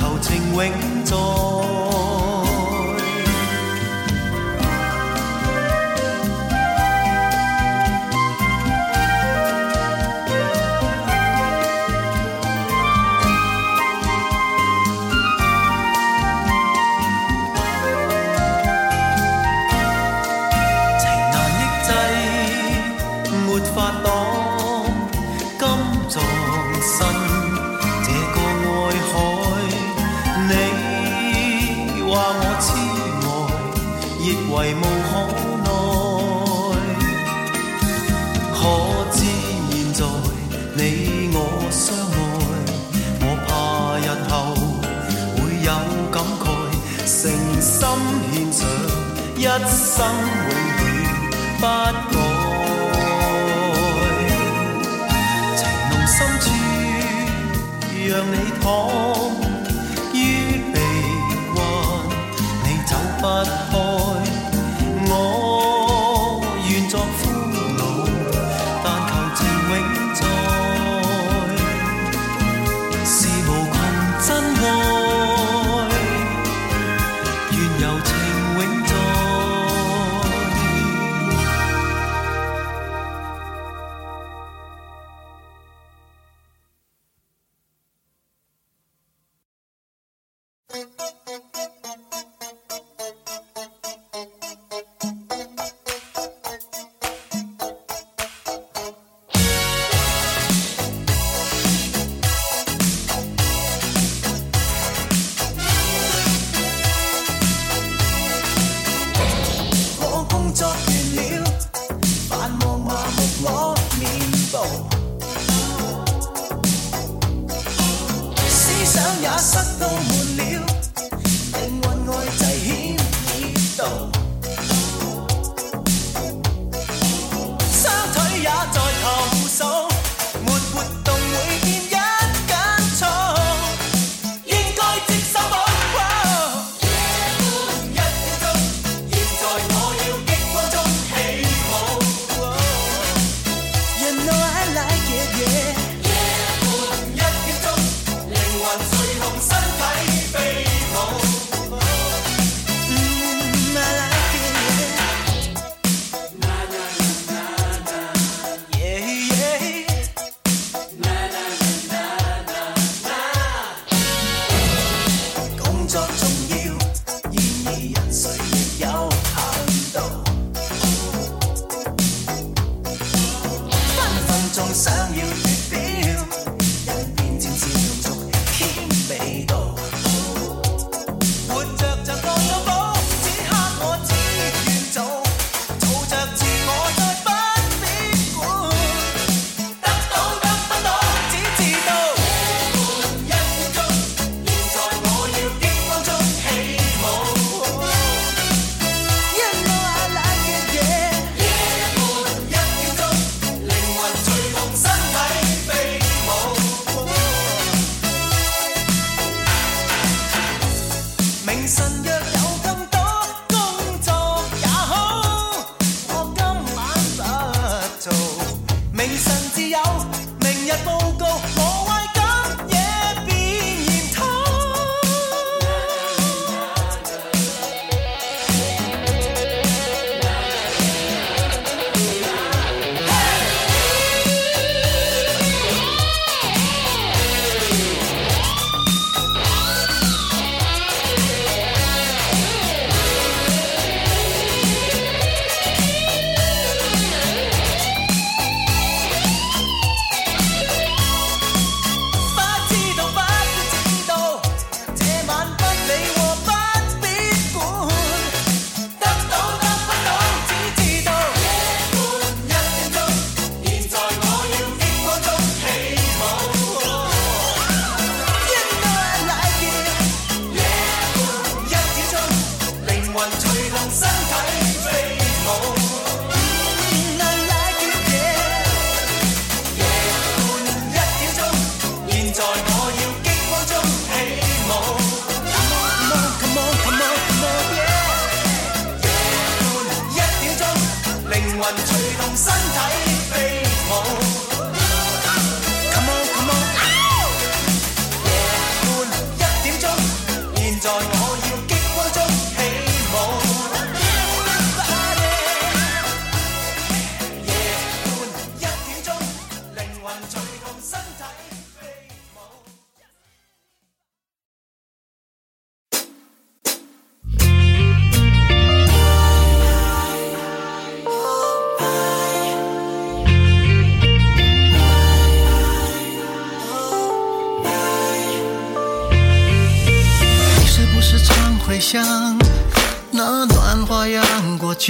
求情永在。心献上，一生永远不改。情浓深处，让你躺。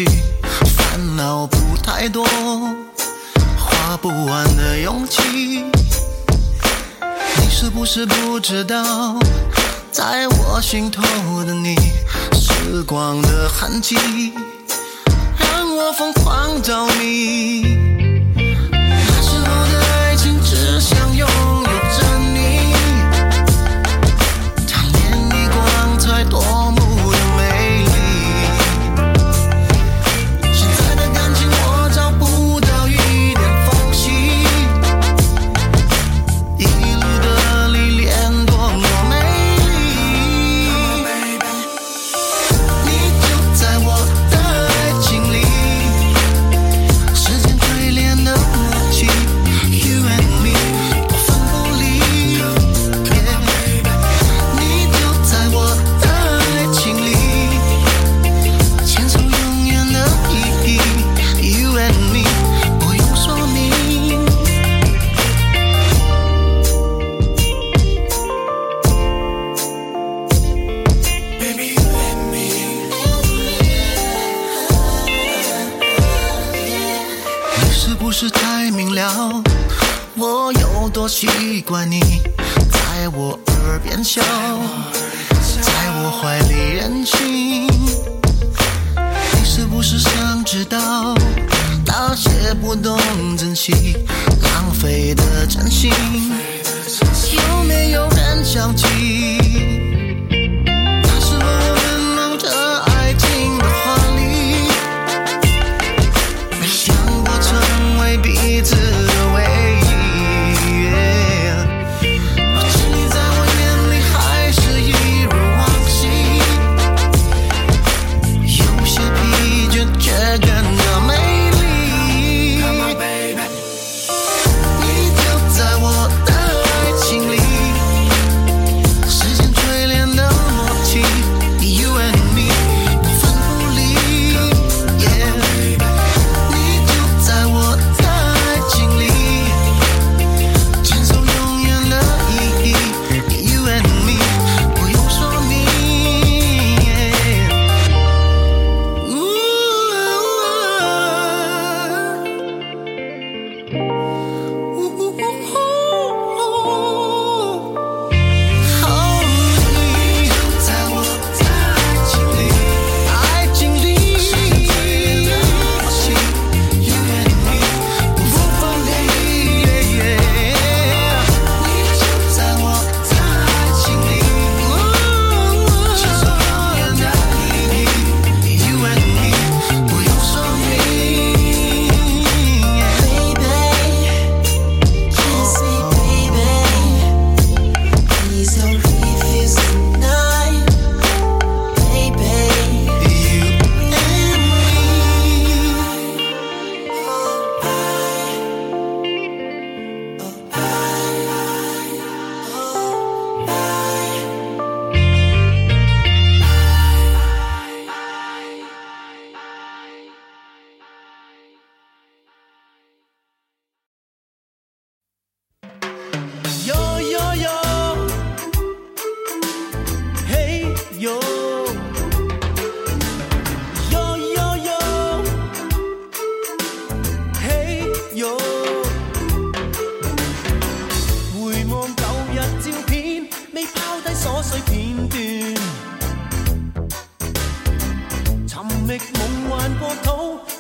烦恼不太多，花不完的勇气。你是不是不知道，在我心头的你，时光的痕迹，让我疯狂着迷。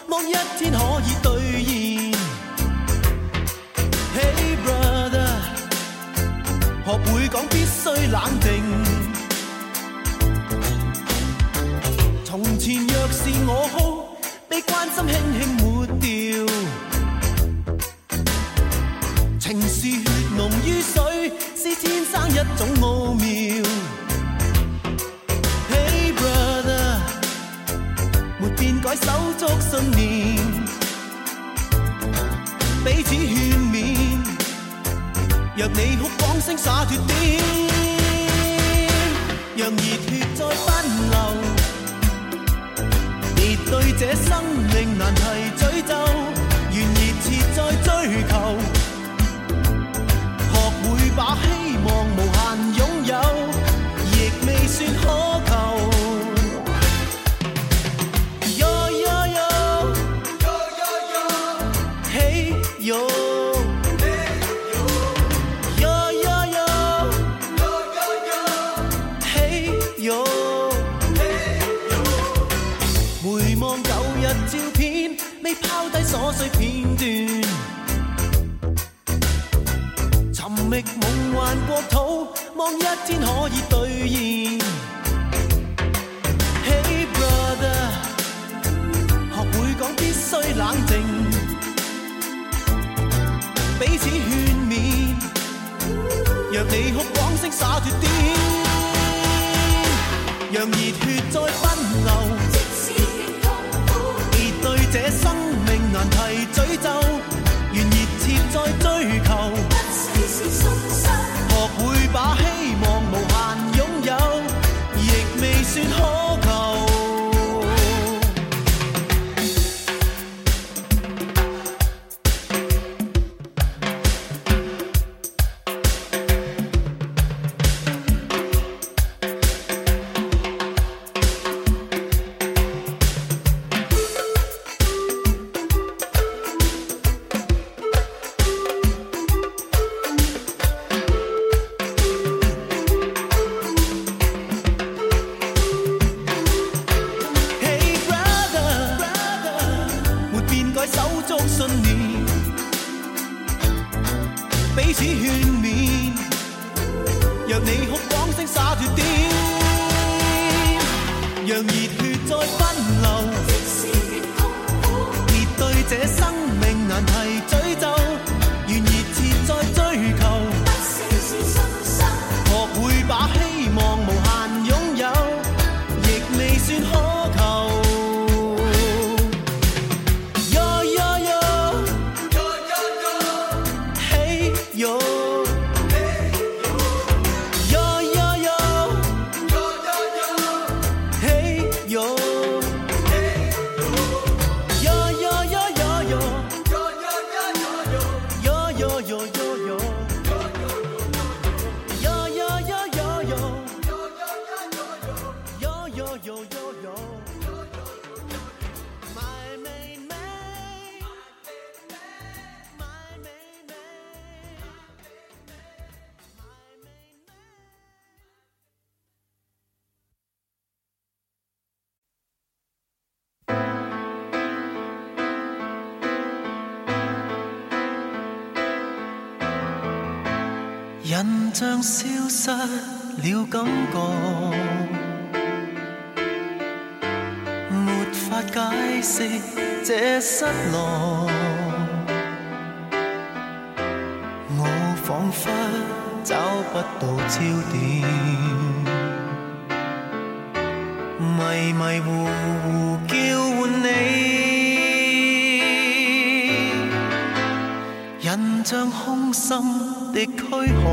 某一天可以兑现。Hey brother，学会讲必须冷静。从前若是我好，被关心轻轻抹掉。情是血浓于水，是天生一种奥妙。手足信念，彼此劝勉。若你哭讲声洒脱点，让热血再奔流。面对这生命难题，追咒，愿热切再追求，学会把希望无限拥有，亦未算好。琐碎片段，寻觅梦幻国土，望一天可以兑现。Hey brother，学会讲必须冷静，彼此劝勉。让你哭，往声洒脱点，让热血再奔流，即对这生。提诅咒，愿热切再追。人像消失了感觉，没法解释这失落，我仿佛找不到焦点，迷迷糊糊叫唤你，人像空心。的躯壳，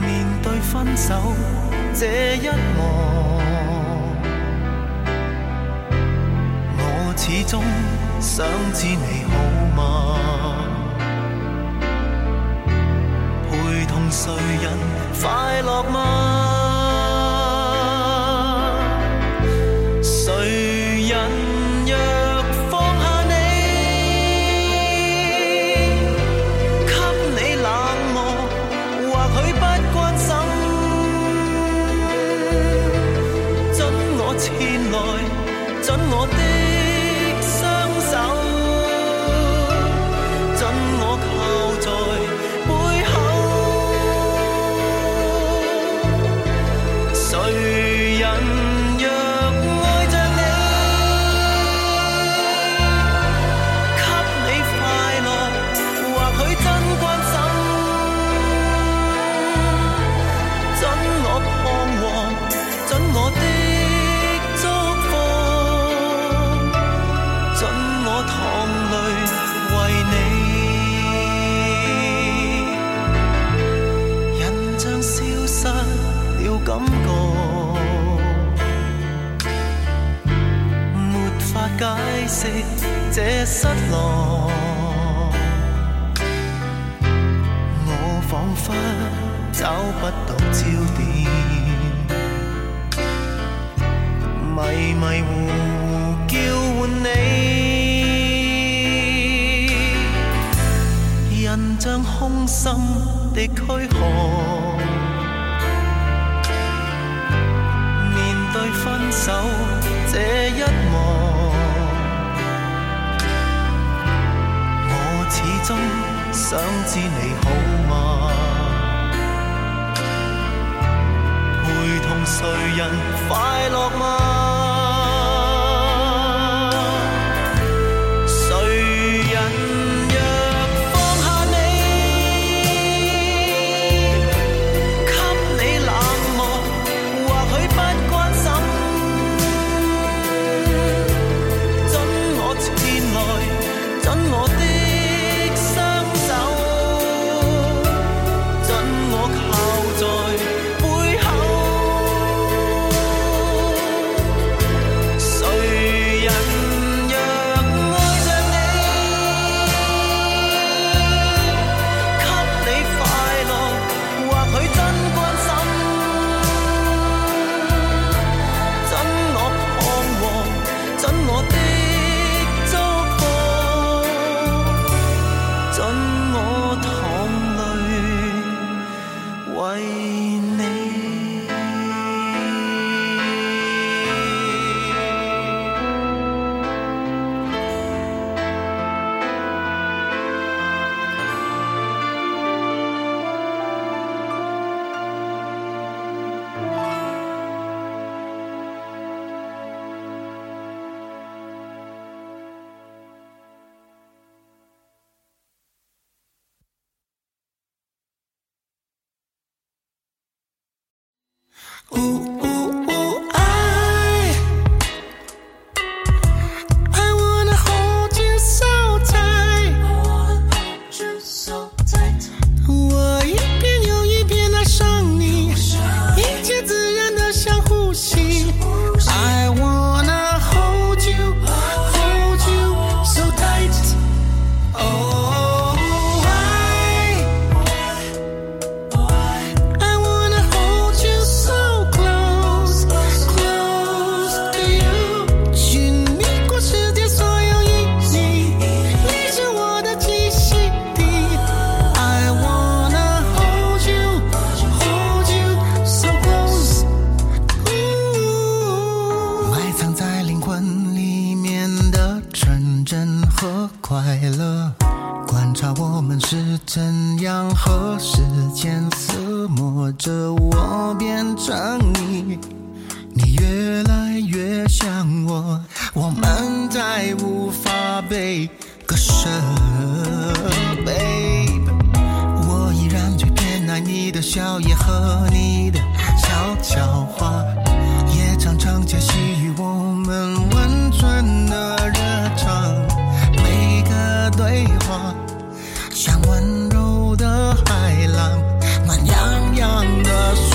面对分手这一幕，我始终想知你好吗？陪同谁人快乐吗？为何面对分手这一幕，我始终想知你好吗？陪同谁人快乐吗？和快乐，观察我们是怎样和时间厮磨着，我变成你，你越来越像我，我们再无法被割舍，babe。我依然最偏爱你的笑，也和你的悄悄话，也常常窃喜于我们温存。微话，像温柔的海浪，暖洋洋的。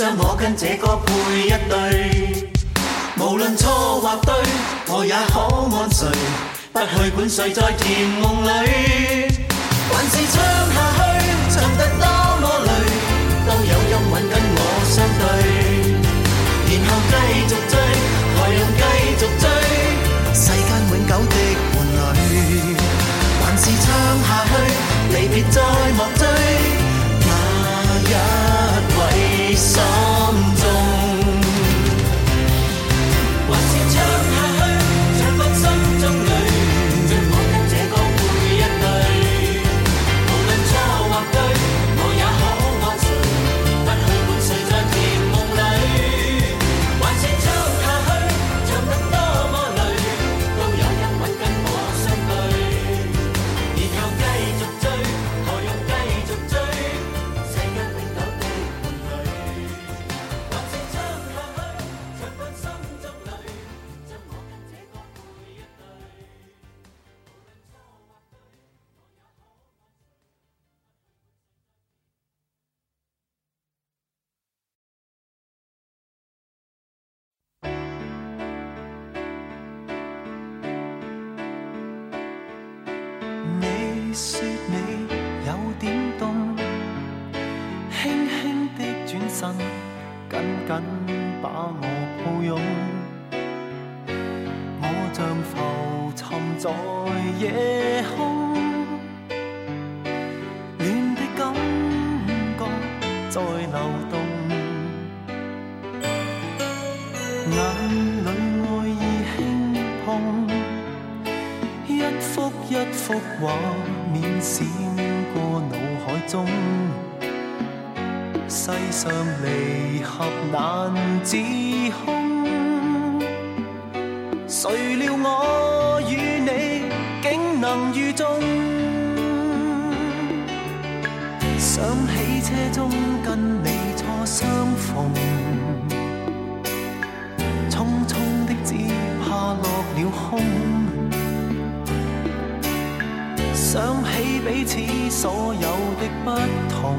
将我跟这歌配一对，无论错或对，我也可安睡，不去管谁在甜梦里，还是唱下去，唱得多么累，都有音韵跟我相对，然后继续追，何用继续追？世间永久的伴侣，还是唱下去，离别再莫追。一幅一幅画面闪过脑海中，世上离合难自控。谁料我与你竟能遇中，想起车中跟你初相逢，匆匆的只怕落了空。想起彼此所有的不同，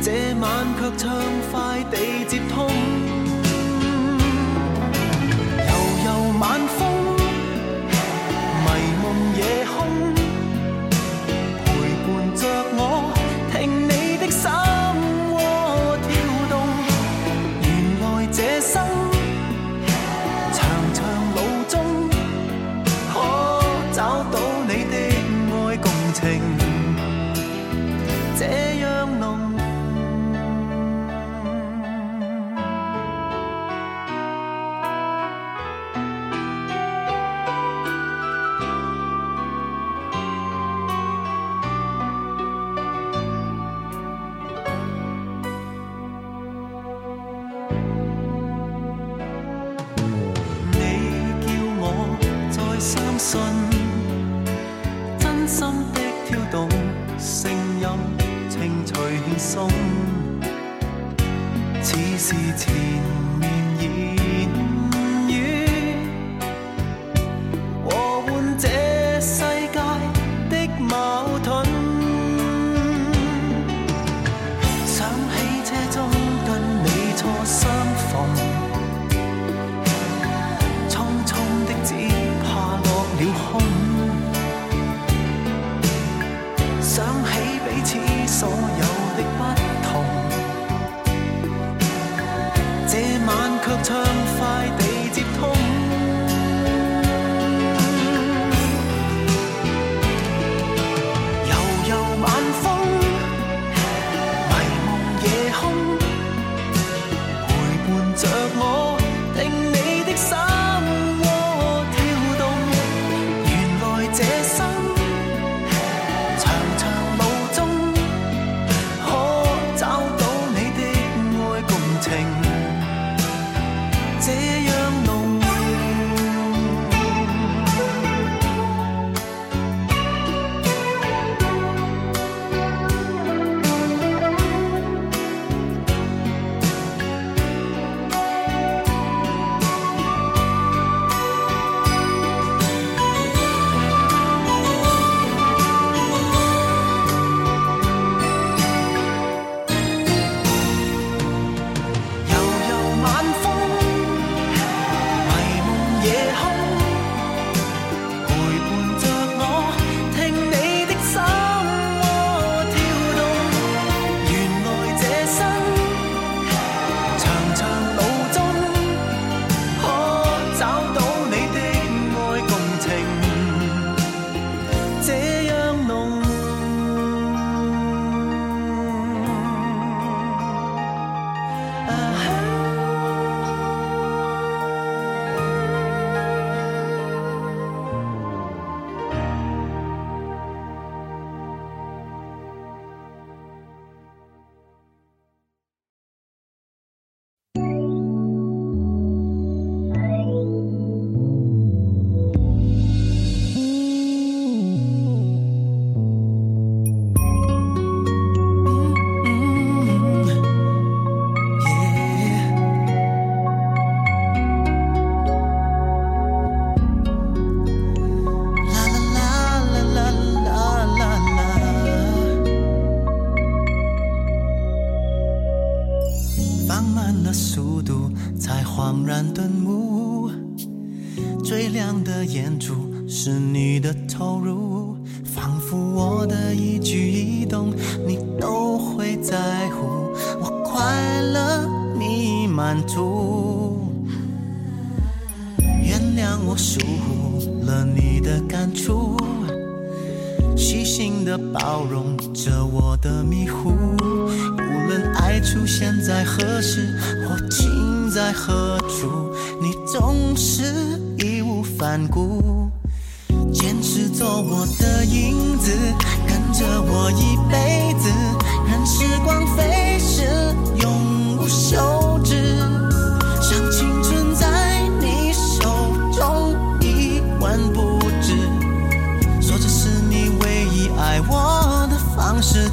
这晚却畅快地。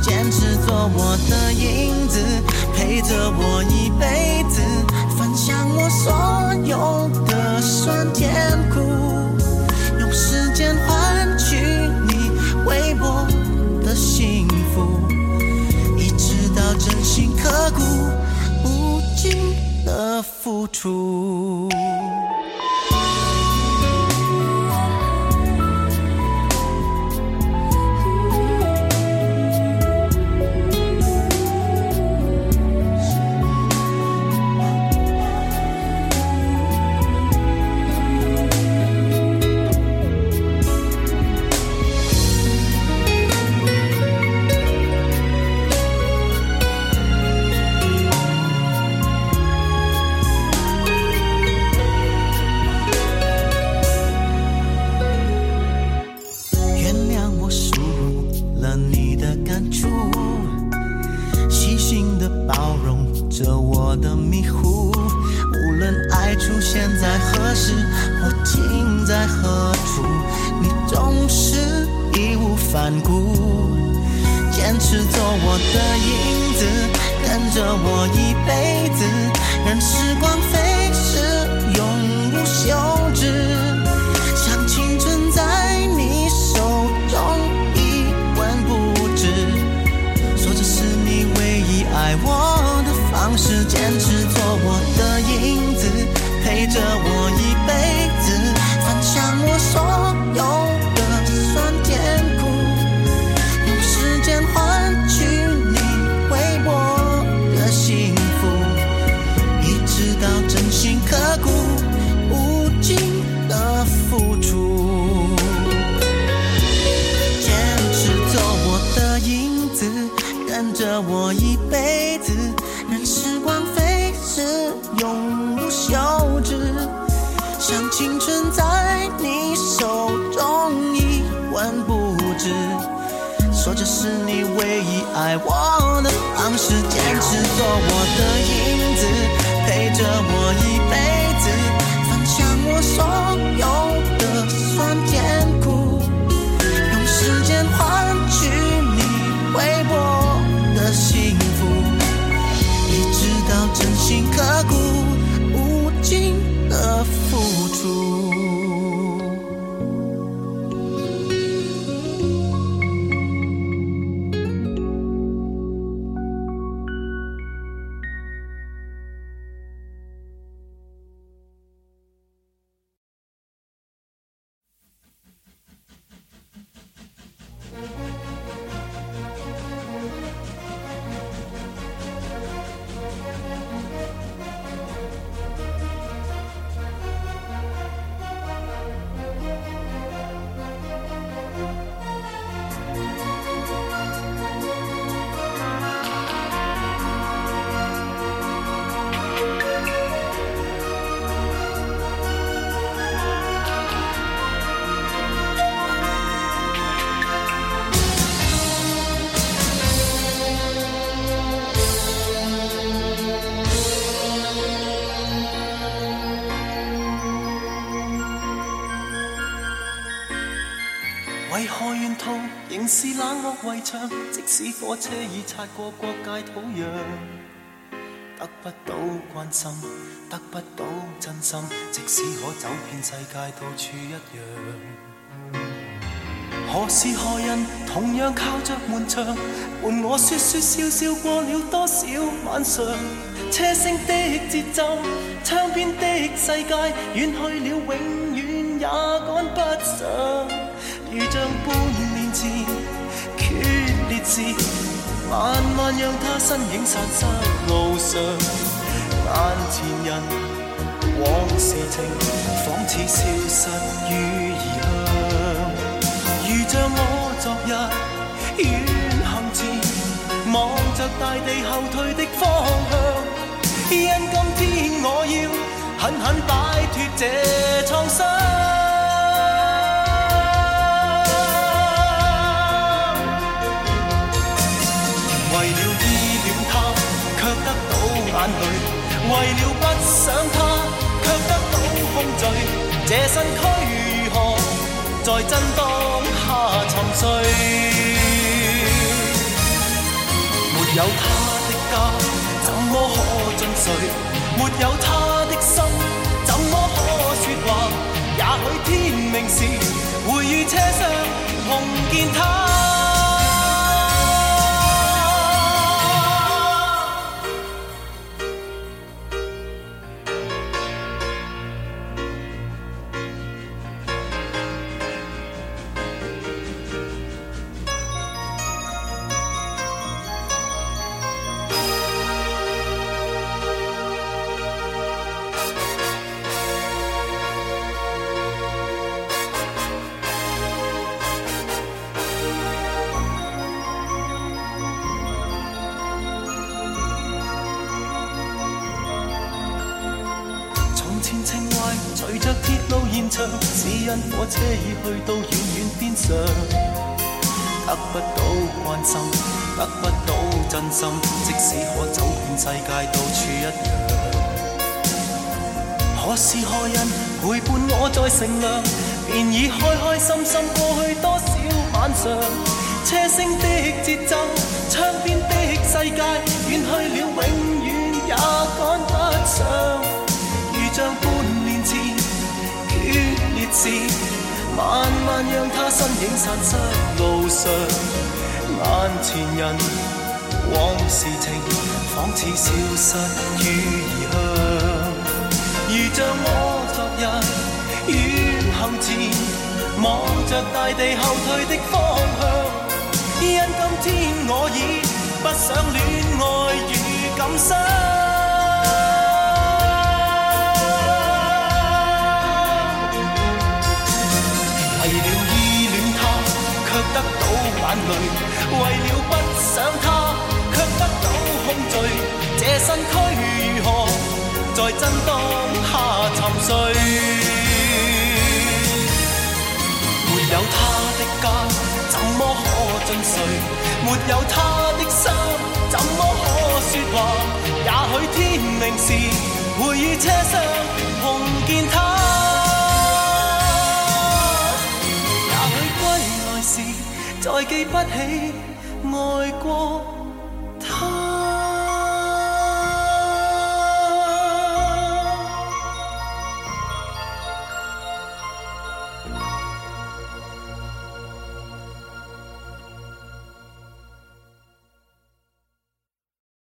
坚持做我的影子，陪着我一辈子，分享我所有的酸甜苦，用时间换取你为我的幸福，一直到真心刻骨无尽的付出。坚持做我的影子，跟着我一辈子，任时光飞逝，永无休止。像青春在你手中一文不值，说这是你唯一爱我的方式。坚持做我的影子，陪着我。我的方式，坚持做我的影子，陪着我一辈子，分享我所有。似火车已擦过国界土壤，得不到关心，得不到真心。即使可走遍世界，到处一样。何时何人，同样靠着门窗，伴我说说笑笑，过了多少晚上？车声的节奏，窗边的世界，远去了，永远也赶不上。如像半年前。慢慢让他身影散失路上，眼前人，往事情，仿似消失于异乡。如像我昨日远行前，望着大地后退的方向，因今天我要狠狠摆脱这创伤。眼泪，为了不想他，却得到风碎。这身躯如何在震荡下沉睡？没有他的家，怎么可进睡？没有他的心，怎么可说话？也许天明时，会与车厢碰见他。眼前人，往事情，仿似消失于异乡。如像我昨日远行前，望着大地后退的方向。因今天我已不想恋爱与感伤。到眼泪，为了不想他，却不到空醉。这身躯如何在真荡下沉睡？没有他的家，怎么可进睡？没有他的心，怎么可说话？也许天明时，会於车厢碰见他。再记不起爱过。